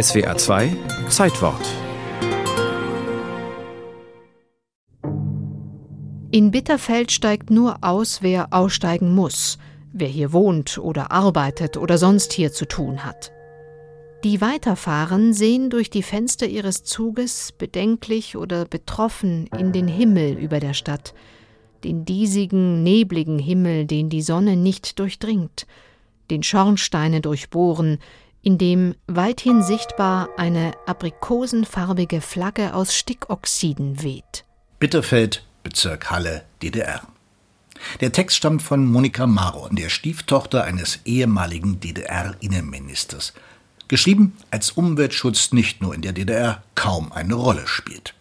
SWA 2 Zeitwort In Bitterfeld steigt nur aus, wer aussteigen muss, wer hier wohnt oder arbeitet oder sonst hier zu tun hat. Die weiterfahren, sehen durch die Fenster ihres Zuges bedenklich oder betroffen in den Himmel über der Stadt, den diesigen, nebligen Himmel, den die Sonne nicht durchdringt, den Schornsteine durchbohren, in dem weithin sichtbar eine aprikosenfarbige Flagge aus Stickoxiden weht. Bitterfeld, Bezirk Halle, DDR. Der Text stammt von Monika Maron, der Stieftochter eines ehemaligen DDR-Innenministers. Geschrieben, als Umweltschutz nicht nur in der DDR kaum eine Rolle spielt.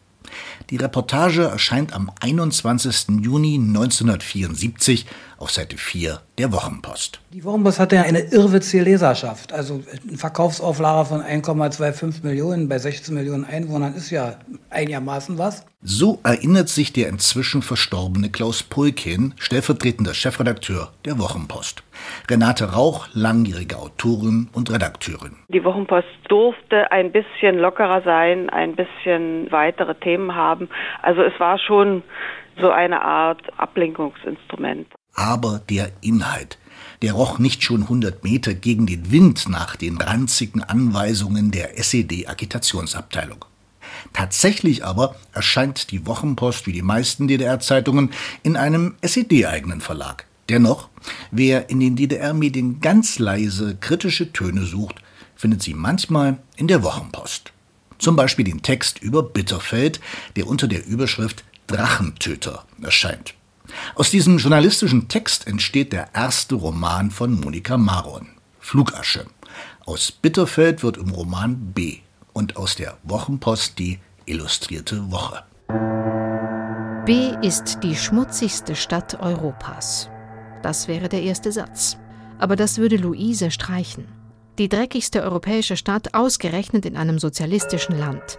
Die Reportage erscheint am 21. Juni 1974 auf Seite 4 der Wochenpost. Die Wochenpost hatte ja eine irrwitzige Leserschaft. Also ein Verkaufsauflage von 1,25 Millionen bei 16 Millionen Einwohnern ist ja einigermaßen was. So erinnert sich der inzwischen verstorbene Klaus Pulkin, stellvertretender Chefredakteur der Wochenpost. Renate Rauch, langjährige Autorin und Redakteurin. Die Wochenpost durfte ein bisschen lockerer sein, ein bisschen weitere Themen haben. Also es war schon so eine Art Ablenkungsinstrument. Aber der Inhalt, der roch nicht schon 100 Meter gegen den Wind nach den ranzigen Anweisungen der SED-Agitationsabteilung. Tatsächlich aber erscheint die Wochenpost wie die meisten DDR-Zeitungen in einem SED-eigenen Verlag. Dennoch, wer in den DDR-Medien ganz leise kritische Töne sucht, findet sie manchmal in der Wochenpost. Zum Beispiel den Text über Bitterfeld, der unter der Überschrift Drachentöter erscheint. Aus diesem journalistischen Text entsteht der erste Roman von Monika Maron, Flugasche. Aus Bitterfeld wird im Roman B und aus der Wochenpost die Illustrierte Woche. B ist die schmutzigste Stadt Europas. Das wäre der erste Satz. Aber das würde Luise streichen. Die dreckigste europäische Stadt ausgerechnet in einem sozialistischen Land.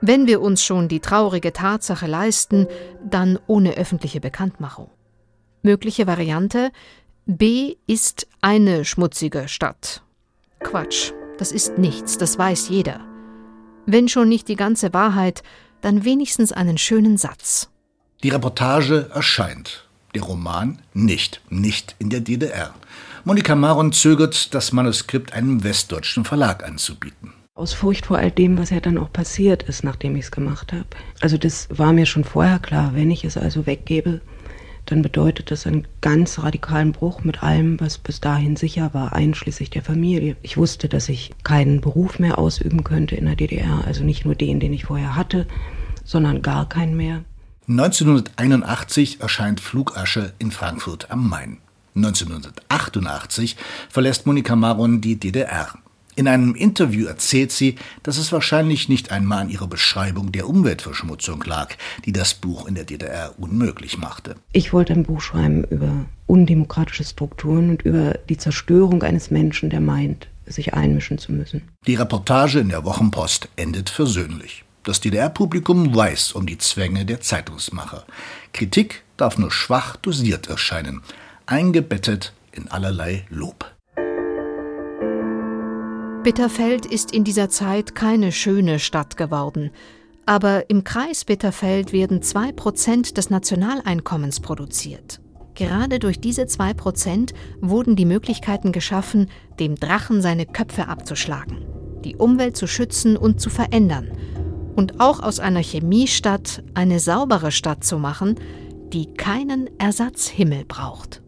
Wenn wir uns schon die traurige Tatsache leisten, dann ohne öffentliche Bekanntmachung. Mögliche Variante B ist eine schmutzige Stadt. Quatsch, das ist nichts, das weiß jeder. Wenn schon nicht die ganze Wahrheit, dann wenigstens einen schönen Satz. Die Reportage erscheint, der Roman nicht, nicht in der DDR. Monika Maron zögert, das Manuskript einem westdeutschen Verlag anzubieten. Aus Furcht vor all dem, was ja dann auch passiert ist, nachdem ich es gemacht habe. Also das war mir schon vorher klar. Wenn ich es also weggebe, dann bedeutet das einen ganz radikalen Bruch mit allem, was bis dahin sicher war, einschließlich der Familie. Ich wusste, dass ich keinen Beruf mehr ausüben könnte in der DDR, also nicht nur den, den ich vorher hatte, sondern gar keinen mehr. 1981 erscheint Flugasche in Frankfurt am Main. 1988 verlässt Monika Maron die DDR. In einem Interview erzählt sie, dass es wahrscheinlich nicht einmal an ihrer Beschreibung der Umweltverschmutzung lag, die das Buch in der DDR unmöglich machte. Ich wollte ein Buch schreiben über undemokratische Strukturen und über die Zerstörung eines Menschen, der meint, sich einmischen zu müssen. Die Reportage in der Wochenpost endet versöhnlich. Das DDR-Publikum weiß um die Zwänge der Zeitungsmacher. Kritik darf nur schwach dosiert erscheinen, eingebettet in allerlei Lob. Bitterfeld ist in dieser Zeit keine schöne Stadt geworden. Aber im Kreis Bitterfeld werden 2% des Nationaleinkommens produziert. Gerade durch diese 2% wurden die Möglichkeiten geschaffen, dem Drachen seine Köpfe abzuschlagen, die Umwelt zu schützen und zu verändern und auch aus einer Chemiestadt eine saubere Stadt zu machen, die keinen Ersatzhimmel braucht.